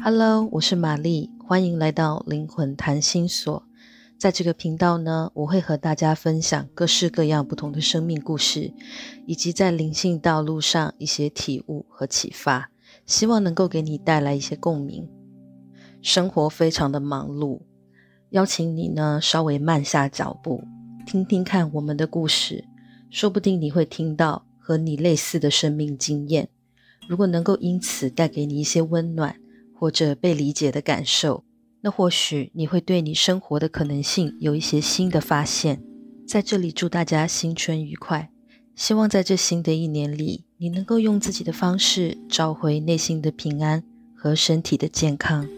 Hello，我是玛丽，欢迎来到灵魂谈心所。在这个频道呢，我会和大家分享各式各样不同的生命故事，以及在灵性道路上一些体悟和启发，希望能够给你带来一些共鸣。生活非常的忙碌，邀请你呢稍微慢下脚步，听听看我们的故事，说不定你会听到和你类似的生命经验。如果能够因此带给你一些温暖或者被理解的感受。那或许你会对你生活的可能性有一些新的发现。在这里祝大家新春愉快，希望在这新的一年里，你能够用自己的方式找回内心的平安和身体的健康。